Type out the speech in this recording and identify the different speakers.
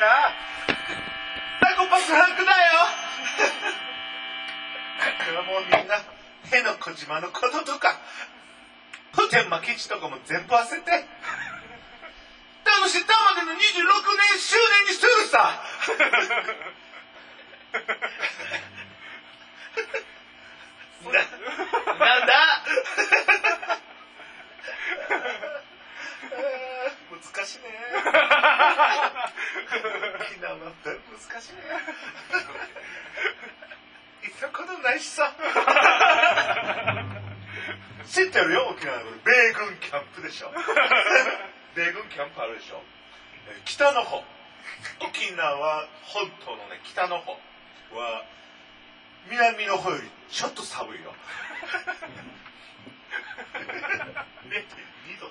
Speaker 1: さタコパスハクだよ。もうみんな辺野古島のこととか普天間基地とかも全部忘れて。楽し玉での26年周年にするさ。ななんだ？難しいね 難しい。ね行ったことないしさ。知ってるよ沖縄の。米軍キャンプでしょ。米軍キャンプあるでしょ。北の方。沖縄本島のね北の方は南の方よりちょっと寒いよ0.2 度